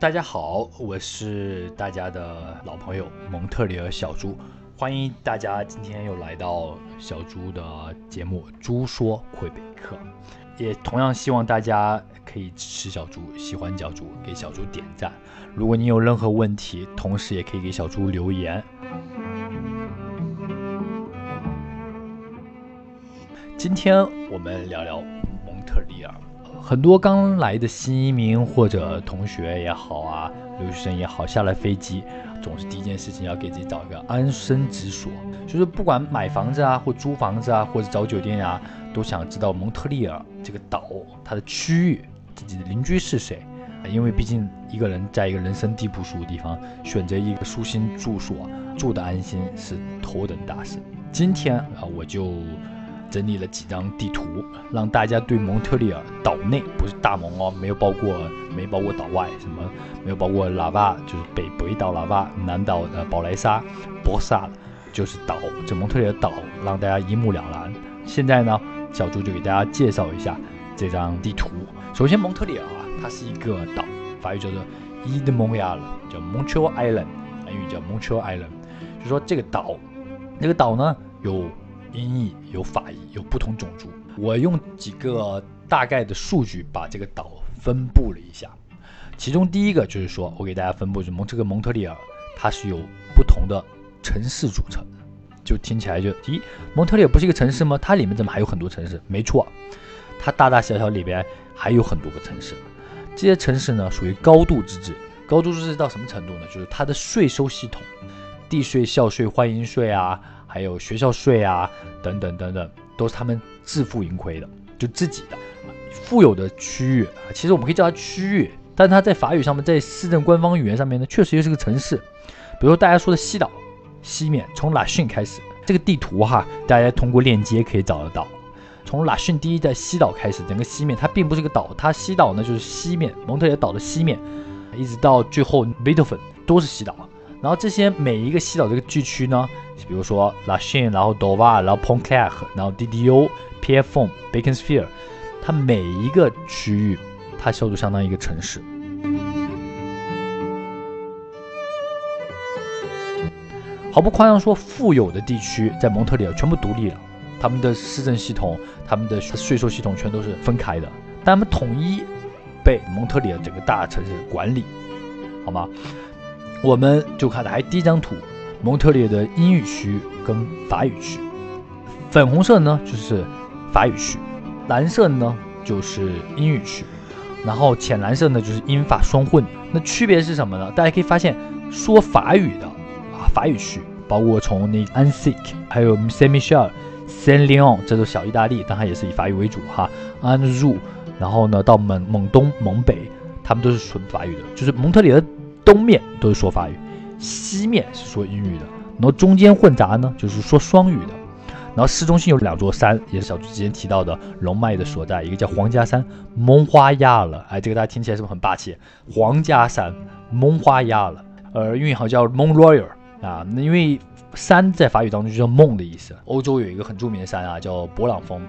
大家好，我是大家的老朋友蒙特利尔小猪，欢迎大家今天又来到小猪的节目《猪说魁北克》，也同样希望大家可以支持小猪，喜欢小猪给小猪点赞。如果你有任何问题，同时也可以给小猪留言。今天我们聊聊蒙特利尔。很多刚来的新移民或者同学也好啊，留学生也好，下了飞机总是第一件事情要给自己找一个安身之所，就是不管买房子啊，或租房子啊，或者找酒店呀，都想知道蒙特利尔这个岛它的区域，自己的邻居是谁，因为毕竟一个人在一个人生地不熟的地方，选择一个舒心住所，住的安心是头等大事。今天啊，我就。整理了几张地图，让大家对蒙特利尔岛内不是大蒙哦，没有包括没包括岛外，什么没有包括喇叭，就是北北岛喇叭，南岛的宝莱沙、博萨，就是岛，这蒙特利尔岛让大家一目了然。现在呢，小朱就给大家介绍一下这张地图。首先，蒙特利尔啊，它是一个岛，法语叫做 i d m o n t r e a l 叫 Montreal Island，英语叫 Montreal Island，就说这个岛，那个岛呢有。音译有法译，有不同种族。我用几个大概的数据把这个岛分布了一下。其中第一个就是说，我给大家分布是蒙这个蒙特利尔，它是由不同的城市组成。就听起来就，咦，蒙特利尔不是一个城市吗？它里面怎么还有很多城市？没错，它大大小小里边还有很多个城市。这些城市呢，属于高度自治。高度自治到什么程度呢？就是它的税收系统，地税、校税、欢迎税啊。还有学校税啊，等等等等，都是他们自负盈亏的，就自己的富有的区域。其实我们可以叫它区域，但它在法语上面，在市政官方语言上面呢，确实又是个城市。比如说大家说的西岛，西面从拉逊开始，这个地图哈，大家通过链接可以找得到。从拉逊第一在西岛开始，整个西面它并不是个岛，它西岛呢就是西面蒙特利尔岛的西面，一直到最后 b e t o f e n 都是西岛。然后这些每一个西岛这个聚区呢，比如说 La Chine，然后 Dover，然后 Pontclair，然后 DDO，PFON，Bacon Sphere，它每一个区域，它叫做相当于一个城市。毫不夸张说，富有的地区在蒙特利尔全部独立了，他们的市政系统、他们的税收系统全都是分开的，但他们统一被蒙特利尔整个大城市管理，好吗？我们就看来第一张图，蒙特利尔的英语区跟法语区，粉红色呢就是法语区，蓝色呢就是英语区，然后浅蓝色呢就是英法双混。那区别是什么呢？大家可以发现，说法语的啊法语区，包括从那 Annecy 还有 Saint Michel、s a i n Leon 这都小意大利，但它也是以法语为主哈。Anjou，然后呢到蒙蒙东、蒙北，他们都是纯法语的，就是蒙特利尔。东面都是说法语，西面是说英语的，然后中间混杂呢，就是说双语的。然后市中心有两座山，也是小朱之前提到的龙脉的所在，一个叫皇家山蒙花亚了，哎，这个大家听起来是不是很霸气？皇家山蒙花亚了，呃，英语好像叫 Mon Royal 啊，那因为山在法语当中就叫梦的意思。欧洲有一个很著名的山啊，叫勃朗峰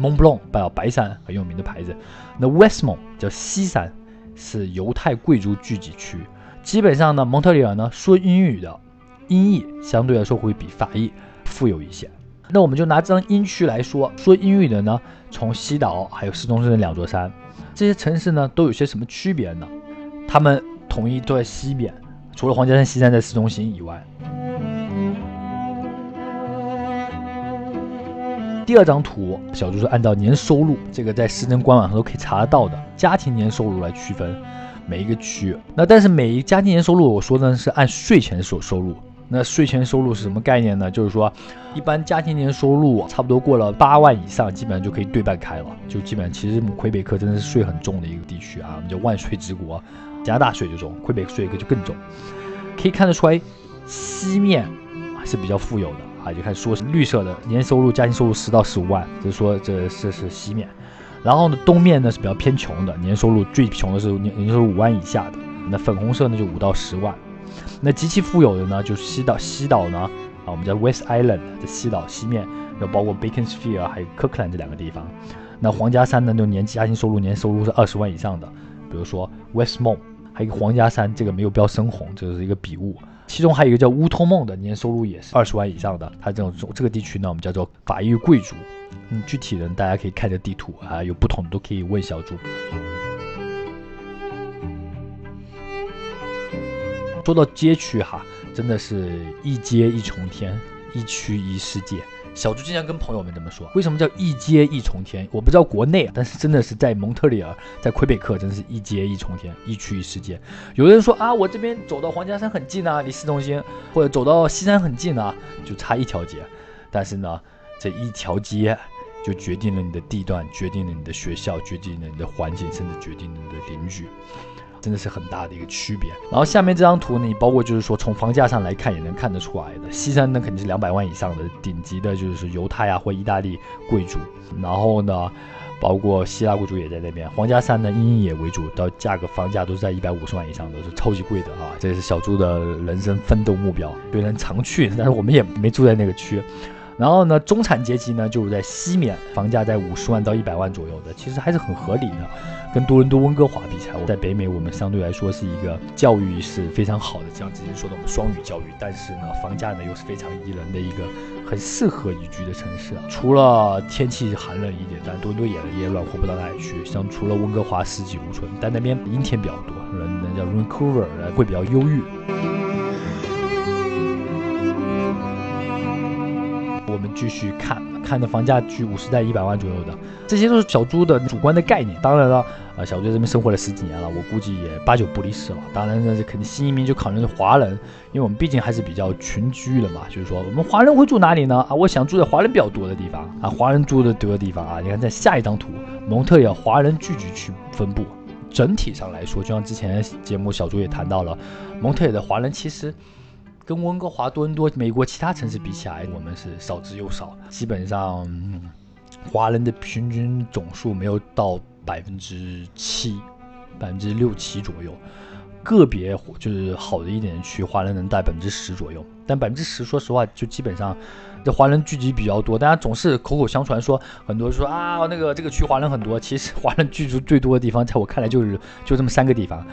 ，Mont Blanc，白白山很有名的牌子。那 Westmont 叫西山，是犹太贵族聚集区。基本上呢，蒙特利尔呢说英语的音译相对来说会比法译富有一些。那我们就拿这张英区来说，说英语的呢，从西岛还有市中心的两座山，这些城市呢都有些什么区别呢？他们统一都在西边，除了皇家山西山在市中心以外。第二张图，小朱是按照年收入，这个在市政官网上都可以查得到的家庭年收入来区分。每一个区，那但是每一家庭年收入，我说的是按税前所收入。那税前收入是什么概念呢？就是说，一般家庭年收入差不多过了八万以上，基本上就可以对半开了。就基本上，其实魁北克真的是税很重的一个地区啊，我们叫万税之国，加拿大税就重，魁北克税就更重。可以看得出来，西面是比较富有的啊，就看说是绿色的年收入家庭收入十到十五万，就说这这是西面。然后呢，东面呢是比较偏穷的，年收入最穷的是年年收入五万以下的。那粉红色呢就五到十万。那极其富有的呢就是西岛，西岛呢啊，我们叫 West Island 的西岛西面，要包括 Beaconsfield 还有 Kirkland 这两个地方。那皇家山呢就年家庭收入年收入是二十万以上的，比如说 Westmont，还有一个皇家山，这个没有标深红，这是一个笔误。其中还有一个叫乌托梦的，年收入也是二十万以上的。它这种这个地区呢，我们叫做法裔贵族。嗯，具体的大家可以看着地图啊，有不同的都可以问小朱。说到街区哈，真的是一街一重天，一区一世界。小朱经常跟朋友们这么说。为什么叫一街一重天？我不知道国内，但是真的是在蒙特利尔，在魁北克，真是一街一重天，一区一世界。有的人说啊，我这边走到皇家山很近啊，离市中心，或者走到西山很近啊，就差一条街。但是呢，这一条街就决定了你的地段，决定了你的学校，决定了你的环境，甚至决定了你的邻居。真的是很大的一个区别。然后下面这张图呢，包括就是说从房价上来看也能看得出来的，西山呢肯定是两百万以上的顶级的，就是犹太啊或意大利贵族。然后呢，包括希腊贵族也在那边。皇家山呢以鹰野为主，到价格房价都是在一百五十万以上，都是超级贵的啊。这是小朱的人生奋斗目标，虽然常去，但是我们也没住在那个区。然后呢，中产阶级呢就是在西面，房价在五十万到一百万左右的，其实还是很合理的。跟多伦多、温哥华比起来，我在北美我们相对来说是一个教育是非常好的，像之前说的我们双语教育，但是呢，房价呢又是非常宜人的一个很适合宜居的城市。除了天气寒冷一点，但多伦多也也暖和不到哪里去。像除了温哥华四季如春，但那边阴天比较多，人那叫 Vancouver 会比较忧郁。继续看，看的房价居五十在一百万左右的，这些都是小猪的主观的概念。当然了，啊，小猪在这边生活了十几年了，我估计也八九不离十了。当然呢，这肯定新移民就考虑是华人，因为我们毕竟还是比较群居的嘛。就是说，我们华人会住哪里呢？啊，我想住在华人比较多的地方啊，华人住的多的地方啊。你看，在下一张图，蒙特利尔华人聚集区分布，整体上来说，就像之前节目小猪也谈到了，蒙特利尔的华人其实。跟温哥华、多伦多、美国其他城市比起来，我们是少之又少。基本上，华人的平均总数没有到百分之七、百分之六七左右。个别就是好的一点的区，华人能带百分之十左右。但百分之十，说实话，就基本上这华人聚集比较多。大家总是口口相传说，很多说啊，那个这个区华人很多。其实华人居住最多的地方，在我看来就是就这么三个地方。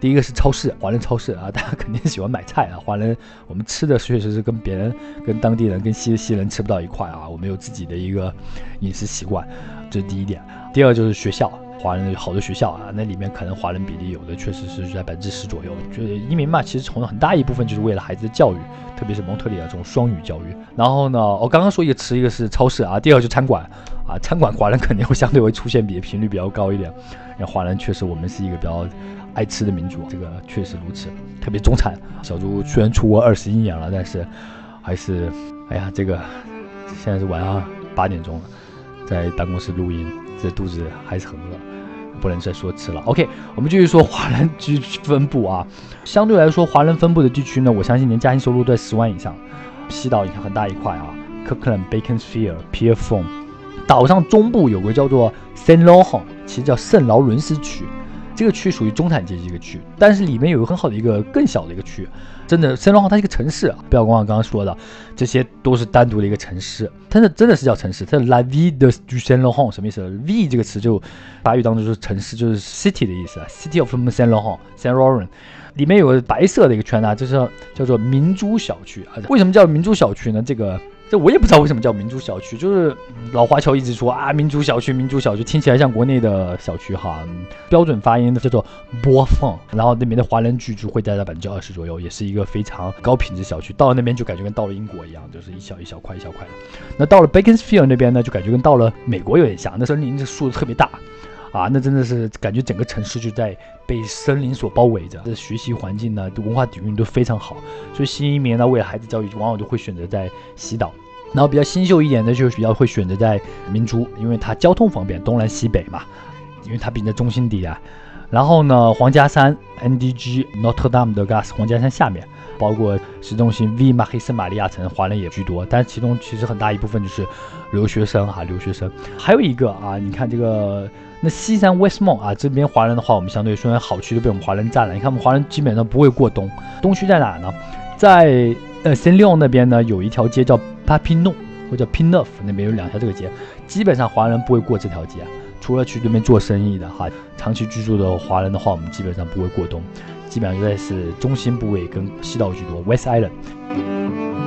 第一个是超市，华人超市啊，大家肯定喜欢买菜啊。华人我们吃的确实是跟别人、跟当地人、跟西西人吃不到一块啊。我们有自己的一个饮食习惯，这是第一点。第二就是学校，华人好的学校啊，那里面可能华人比例有的确实是在百分之十左右。就是移民嘛，其实从很大一部分就是为了孩子的教育，特别是蒙特利尔这种双语教育。然后呢，我刚刚说一个词，一个是超市啊，第二就餐馆啊，餐馆华人肯定会相对会出现比频率比较高一点。因为华人确实我们是一个比较。爱吃的民族，这个确实如此。特别中产，小猪虽然出国二十一年了，但是还是，哎呀，这个现在是晚上八点钟了，在办公室录音，这肚子还是很饿，不能再说吃了。OK，我们继续说华人区分布啊。相对来说，华人分布的地区呢，我相信年家庭收入在十万以上。西岛你看很大一块啊，Kirkland、Beaconsfield、Pierrefonds。岛上中部有个叫做 Saint Laurent，其实叫圣劳伦斯区。这个区属于中产阶级一个区，但是里面有个很好的一个更小的一个区，真的圣罗号它是一个城市啊，不要光刚刚说的，这些都是单独的一个城市，它是真的是叫城市，它是 La Ville de Saint Laurent 什么意思？V 这个词就法语当中就是城市，就是 city 的意思，City of Saint Laurent Saint Laurent 里面有个白色的一个圈啊，就是叫做明珠小区啊，为什么叫明珠小区呢？这个。这我也不知道为什么叫民族小区，就是老华侨一直说啊，民族小区，民族小区听起来像国内的小区哈，标准发音的叫做播放，然后那边的华人居住会待在百分之二十左右，也是一个非常高品质小区。到了那边就感觉跟到了英国一样，就是一小一小块一小块的。那到了 Bakersfield 那边呢，就感觉跟到了美国有点像，那森林的树特别大。啊，那真的是感觉整个城市就在被森林所包围着。这学习环境呢，文化底蕴都非常好，所以新移民呢，为了孩子教育，往往都会选择在西岛。然后比较新秀一点的，就是比较会选择在明珠，因为它交通方便，东南西北嘛，因为它毕竟在中心地啊。然后呢，皇家山 NDG Notre Dame de Gas 皇家山下面，包括市中心 V 马黑圣玛利亚城，华人也居多，但其中其实很大一部分就是留学生哈，留学生。还有一个啊，你看这个。那西山 Westmont 啊，这边华人的话，我们相对虽然好区都被我们华人占了。你看，我们华人基本上不会过冬。东区在哪呢？在呃 Saint Leon 那边呢，有一条街叫 Papineau，或者 Pineuf，那边有两条这个街，基本上华人不会过这条街。除了去那边做生意的哈，长期居住的华人的话，我们基本上不会过冬，基本上就在是中心部位跟西岛居多，West Island。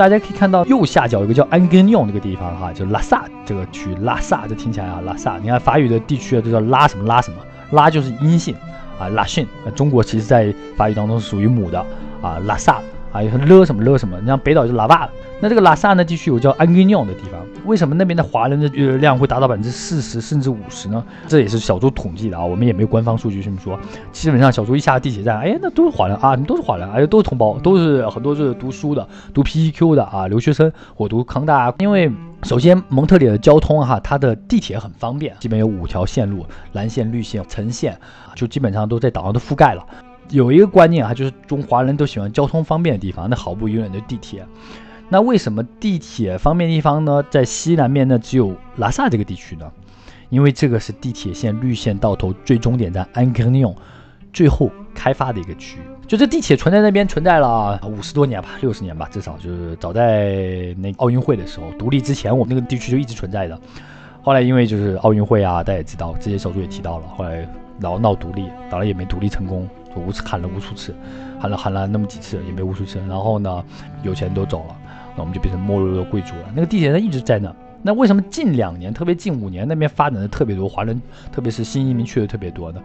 大家可以看到右下角有个叫安根尿那个地方哈，就拉萨这个区，拉萨这听起来啊，拉萨，你看法语的地区啊都叫拉什么拉什么，拉就是阴性啊，拉逊，中国其实在法语当中是属于母的啊，拉萨。啊，有勒什么勒什么，你像北岛就是拉瓦，那这个拉萨呢地区有叫安根尿的地方，为什么那边的华人的量会达到百分之四十甚至五十呢？这也是小猪统计的啊，我们也没有官方数据这么说。基本上小猪一下地铁站，哎，那都是华人啊，都是华人，哎，都是同胞，都是很多是读书的，读 PEQ 的啊，留学生我读康大。因为首先蒙特利尔的交通哈，它的地铁很方便，基本有五条线路，蓝线、绿线、橙线，就基本上都在岛上都覆盖了。有一个观念啊，就是中华人都喜欢交通方便的地方，那毫不疑问就地铁。那为什么地铁方便地方呢？在西南面呢，只有拉萨这个地区呢？因为这个是地铁线绿线到头最终点站安格尼永最后开发的一个区域。就这地铁存在那边存在了五十多年吧，六十年吧，至少就是早在那奥运会的时候，独立之前，我们那个地区就一直存在的。后来因为就是奥运会啊，大家也知道，这些小组也提到了，后来然后闹独立，当然也没独立成功。就无次喊了无数次，喊了喊了那么几次也没无数次，然后呢，有钱人都走了，那我们就变成没落的贵族了。那个地铁站一直在那，那为什么近两年，特别近五年那边发展的特别多，华人特别是新移民去的特别多呢？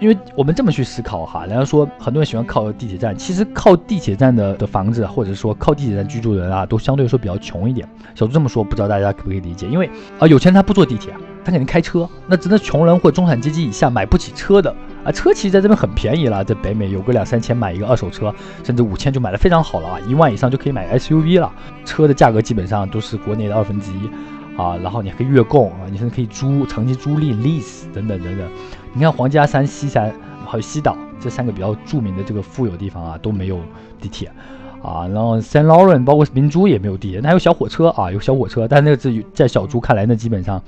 因为我们这么去思考哈，人家说很多人喜欢靠地铁站，其实靠地铁站的的房子，或者说靠地铁站居住的人啊，都相对来说比较穷一点。小朱这么说，不知道大家可不可以理解？因为啊，有钱人他不坐地铁啊，他肯定开车。那真的穷人或中产阶级以下买不起车的啊，车其实在这边很便宜了，在北美有个两三千买一个二手车，甚至五千就买的非常好了啊，一万以上就可以买 SUV 了。车的价格基本上都是国内的二分之一。啊，然后你还可以月供啊，你甚至可以租长期租赁 lease 等等等等。你看皇家山、西山还有西岛这三个比较著名的这个富有地方啊，都没有地铁啊。然后 San Laurent 包括明珠也没有地铁，那还有小火车啊，有小火车，但那个是在小猪看来，那基本上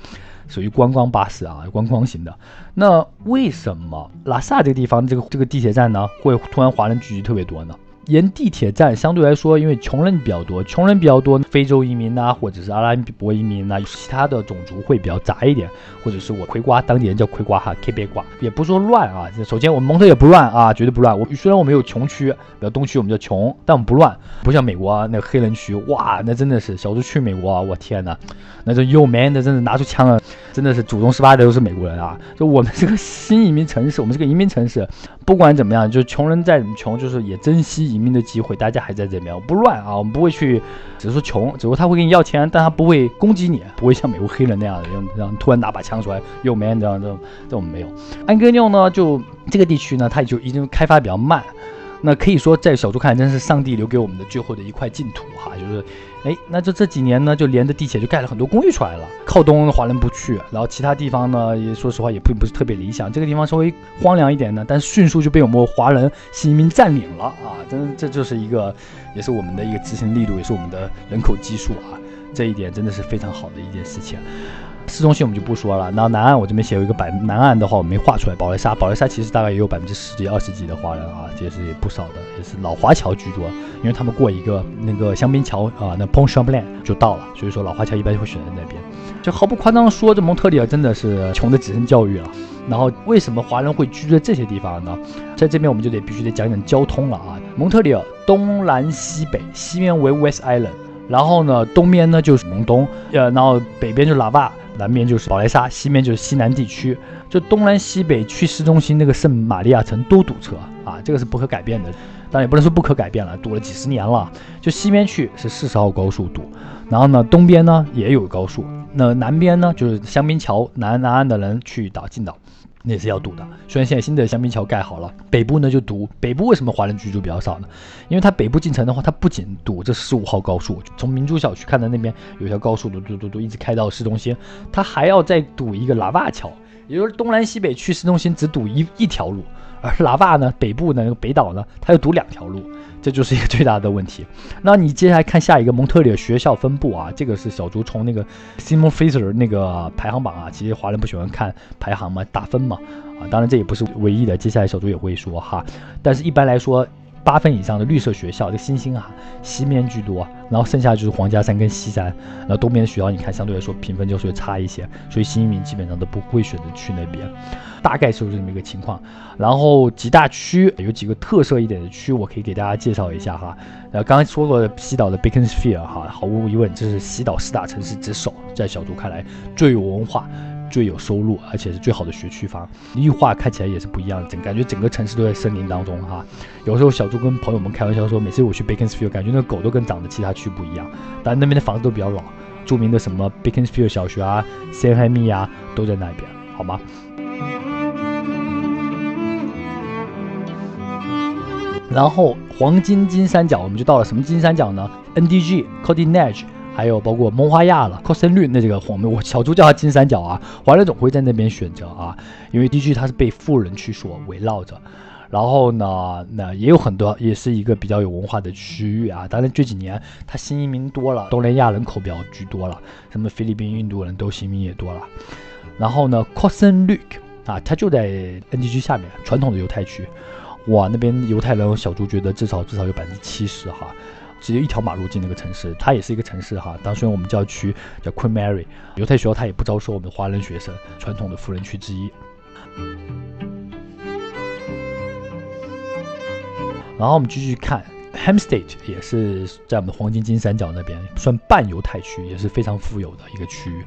属于观光巴士啊，观光型的。那为什么拉萨这个地方这个这个地铁站呢，会突然华人聚集特别多呢？沿地铁站相对来说，因为穷人比较多，穷人比较多，非洲移民呐，或者是阿拉伯移民呐，其他的种族会比较杂一点，或者是我葵瓜，当地人叫葵瓜哈，K 别瓜，也不说乱啊。首先，我们蒙特也不乱啊，绝对不乱。我虽然我们有穷区，比如东区我们叫穷，但我们不乱，不像美国那个黑人区，哇，那真的是小猪去美国，我天哪，那这又 man 的真的拿出枪了，真的是祖宗十八代都是美国人啊。就我们这个新移民城市，我们这个移民城市，不管怎么样，就是穷人再怎么穷，就是也珍惜。移民的机会，大家还在这边，我不乱啊，我们不会去，只是说穷，只是说他会给你要钱，但他不会攻击你，不会像美国黑人那样的，让让突然拿把枪出来又 man 这样这这我们没有。安哥纽呢，就这个地区呢，它就已经开发比较慢。那可以说，在小猪看来，真是上帝留给我们的最后的一块净土哈。就是，哎，那这这几年呢，就连着地铁就盖了很多公寓出来了。靠东华人不去，然后其他地方呢，也说实话也并不是特别理想。这个地方稍微荒凉一点呢，但是迅速就被我们华人新移民占领了啊！真这就是一个，也是我们的一个执行力度，也是我们的人口基数啊。这一点真的是非常好的一件事情。市中心我们就不说了，然后南岸我这边写有一个百南岸的话我没画出来，宝莱沙，宝莱沙其实大概也有百分之十几、二十几的华人啊，这也是不少的，也是老华侨居多，因为他们过一个那个香槟桥啊，那 Pont Champlain 就到了，所以说老华侨一般就会选择那边。就毫不夸张的说，这蒙特利尔真的是穷的只剩教育了。然后为什么华人会居住在这些地方呢？在这边我们就得必须得讲讲交通了啊。蒙特利尔东南西北，西面为 West Island，然后呢东边呢就是蒙东，呃，然后北边就是拉瓦。南边就是宝莱沙，西面就是西南地区。就东南西北去市中心那个圣玛利亚城都堵车啊，这个是不可改变的。当然也不能说不可改变了，堵了几十年了。就西边去是四十号高速堵，然后呢东边呢也有高速，那南边呢就是香槟桥南南岸的人去岛进岛。那也是要堵的，虽然现在新的香槟桥盖好了，北部呢就堵。北部为什么华人居住比较少呢？因为它北部进城的话，它不仅堵这十五号高速，从明珠小区看到那边有条高速堵堵堵堵一直开到市中心，它还要再堵一个喇叭桥，也就是东南西北去市中心只堵一一条路，而喇叭呢，北部呢那个北岛呢，它又堵两条路。这就是一个最大的问题。那你接下来看下一个蒙特利尔学校分布啊，这个是小猪从那个 Simon Fraser 那个排行榜啊，其实华人不喜欢看排行嘛，打分嘛啊。当然这也不是唯一的，接下来小猪也会说哈。但是一般来说，八分以上的绿色学校，这个星星啊，西面居多，然后剩下就是皇家山跟西山，然后东边的学校你看相对来说评分就是会差一些，所以新移民基本上都不会选择去那边，大概是这么一个情况。然后几大区有几个特色一点的区，我可以给大家介绍一下哈。呃，刚刚说过的西岛的 Beaconsfield 哈，毫无疑问这是西岛四大城市之首，在小猪看来最有文化。最有收入，而且是最好的学区房，绿化看起来也是不一样，整感觉整个城市都在森林当中哈。有时候小猪跟朋友们开玩笑说，每次我去 Baconsfield，感觉那狗都跟长得其他区不一样。但那边的房子都比较老，著名的什么 Baconsfield 小学啊、Saint h e m i 啊，都在那边，好吗？然后黄金金三角，我们就到了什么金三角呢 ndg codynege 还有包括蒙花亚了，科森绿那这个黄，我小猪叫它金三角啊，华人总会在那边选择啊，因为 D 区它是被富人区所围绕着，然后呢，那也有很多，也是一个比较有文化的区域啊。当然这几年它新移民多了，东南亚人口比较居多了，什么菲律宾、印度人都新移民也多了。然后呢，科森绿啊，它就在 N D G 下面，传统的犹太区，哇，那边犹太人小猪觉得至少至少有百分之七十哈。只有一条马路进那个城市，它也是一个城市哈。当时我们教区叫 Queen Mary 犹太学校，它也不招收我们华人学生，传统的富人区之一。然后我们继续看 Hampstead，也是在我们的黄金金三角那边，算半犹太区，也是非常富有的一个区域。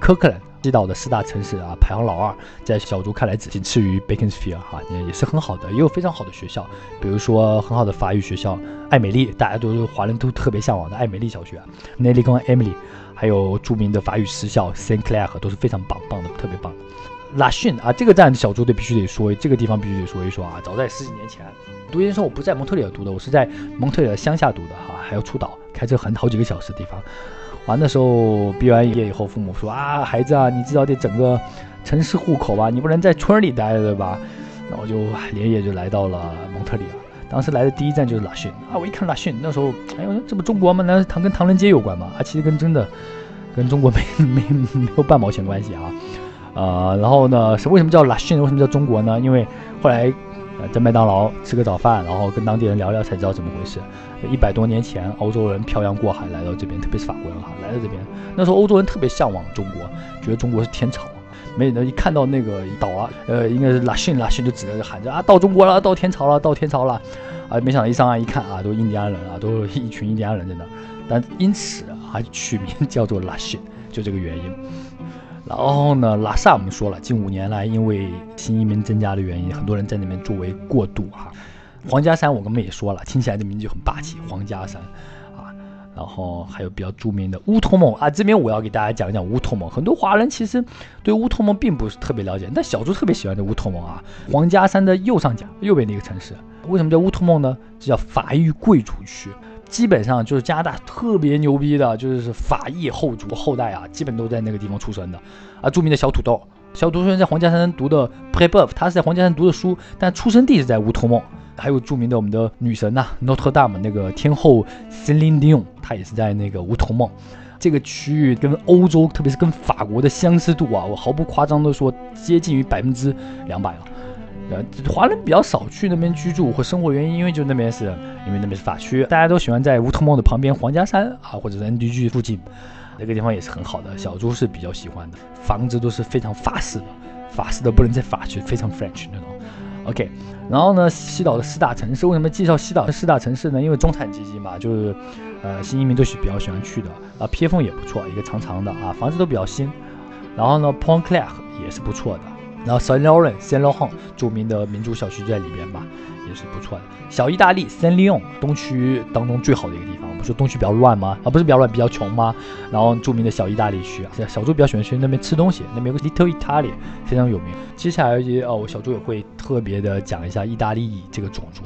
科克兰西岛的四大城市啊，排行老二，在小猪看来仅次于 baconsfield 哈，也是很好的，也有非常好的学校，比如说很好的法语学校艾美丽，大家都是华人都特别向往的艾美丽小学，Nelly 跟 Emily，还有著名的法语私校 Saint Clair 都是非常棒棒的，特别棒。的。拉逊啊，这个站小猪队必须得说，这个地方必须得说一说啊，早在十几年前，读研生我不在蒙特利尔读的，我是在蒙特利尔乡下读的哈，还要出岛，开车很好几个小时的地方。完的时候，毕完业以后，父母说啊，孩子啊，你至少得整个城市户口吧，你不能在村里待着，对吧？那我就连夜就来到了蒙特利尔。当时来的第一站就是拉逊啊，我一看拉逊，那时候，哎呦，这不中国吗？难道唐跟唐人街有关吗？啊，其实跟真的跟中国没没没有半毛钱关系啊。呃，然后呢，是为什么叫拉逊？为什么叫中国呢？因为后来。在麦当劳吃个早饭，然后跟当地人聊聊，才知道怎么回事。一百多年前，欧洲人漂洋过海来到这边，特别是法国人哈，来到这边。那时候欧洲人特别向往中国，觉得中国是天朝。没人一看到那个岛啊，呃，应该是拉逊，拉逊就指着喊着啊，到中国了，到天朝了，到天朝了。啊，没想到一上岸一看啊，都印第安人啊，都一群印第安人在那。但因此啊，取名叫做拉逊，就这个原因。然后呢，拉萨我们说了，近五年来因为新移民增加的原因，很多人在那边作为过渡哈。皇家山我刚刚也说了，听起来这名字就很霸气，皇家山啊。然后还有比较著名的乌托梦啊，这边我要给大家讲一讲乌托梦。很多华人其实对乌托梦并不是特别了解，但小猪特别喜欢这乌托梦啊。皇家山的右上角右边那个城市，为什么叫乌托梦呢？这叫法裔贵族区。基本上就是加拿大特别牛逼的，就是法裔后族后代啊，基本都在那个地方出生的啊。著名的小土豆，小土豆在皇家山读的 Prebuff，他是在皇家山读的书，但出生地是在乌托梦。还有著名的我们的女神呐，Notre Dame 那个天后 Celine Dion，她也是在那个乌托梦这个区域，跟欧洲特别是跟法国的相似度啊，我毫不夸张的说，接近于百分之两百了。呃，华人比较少去那边居住或生活原因，因为就那边是因为那边是法区，大家都喜欢在乌托梦的旁边皇家山啊，或者是 NDG 附近，那个地方也是很好的。小猪是比较喜欢的，房子都是非常法式的，法式的不能在法区，非常 French 那种。OK，然后呢，西岛的四大城市，为什么介绍西岛的四大城市呢？因为中产阶级嘛，就是呃新移民都是比较喜欢去的啊。披风也不错，一个长长的啊，房子都比较新。然后呢，Pont Clair 也是不错的。然后 San Lauren、San l a u r e n 著名的民族小区在里边吧，也是不错的。小意大利 San Leon 东区当中最好的一个地方，不是东区比较乱吗？啊，不是比较乱，比较穷吗？然后著名的小意大利区啊，小猪比较喜欢去那边吃东西，那边有个 Little Italy 非常有名。接下来一哦，小猪也会特别的讲一下意大利这个种族。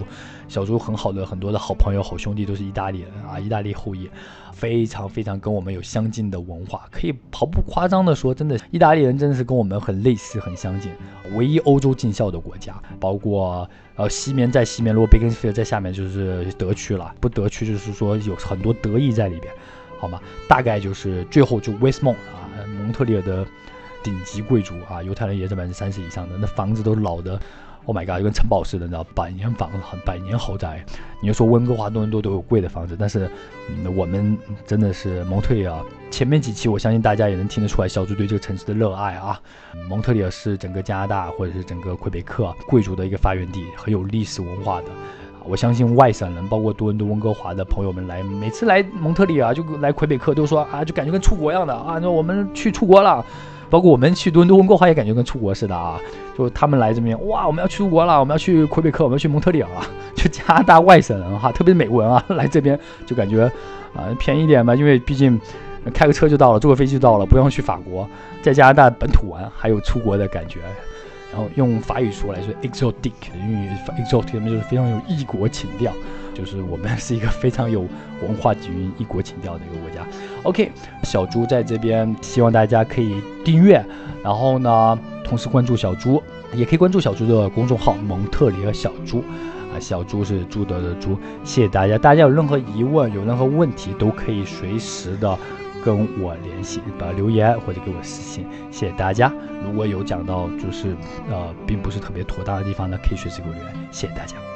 小猪很好的很多的好朋友、好兄弟都是意大利人啊，意大利后裔，非常非常跟我们有相近的文化，可以毫不夸张的说，真的意大利人真的是跟我们很类似、很相近。唯一欧洲尽孝的国家，包括呃西面在西面，如果贝根菲尔在下面就是德区了，不德区就是说有很多德意在里边，好吗？大概就是最后就威斯蒙啊，蒙特利尔的顶级贵族啊，犹太人也是百分之三十以上的，那房子都老的。，Oh my god，就跟城堡似的，你知道，百年房子，很百年豪宅。你就说温哥华、多伦多都有贵的房子，但是，我们真的是蒙特利尔。前面几期我相信大家也能听得出来，小猪对这个城市的热爱啊。蒙特利尔是整个加拿大或者是整个魁北克贵族的一个发源地，很有历史文化的。我相信外省人，包括多伦多、温哥华的朋友们来，每次来蒙特利尔就来魁北克，都说啊，就感觉跟出国一样的啊。那我们去出国了。包括我们去多伦多、温哥华也感觉跟出国似的啊！就他们来这边，哇，我们要出国了，我们要去魁北克，我们要去蒙特利尔了。就加拿大外省人哈，特别是美国人啊，来这边就感觉啊便宜点吧，因为毕竟开个车就到了，坐个飞机就到了，不用去法国，在加拿大本土玩还有出国的感觉。然后用法语说来说，exotic，因为 exotic 就是非常有异国情调。就是我们是一个非常有文化底蕴、异国情调的一个国家。OK，小猪在这边，希望大家可以订阅，然后呢，同时关注小猪，也可以关注小猪的公众号“蒙特里尔小猪”，啊，小猪是朱德的猪。谢谢大家，大家有任何疑问、有任何问题，都可以随时的跟我联系，把留言或者给我私信。谢谢大家，如果有讲到就是呃并不是特别妥当的地方呢，可以随时给我留言。谢谢大家。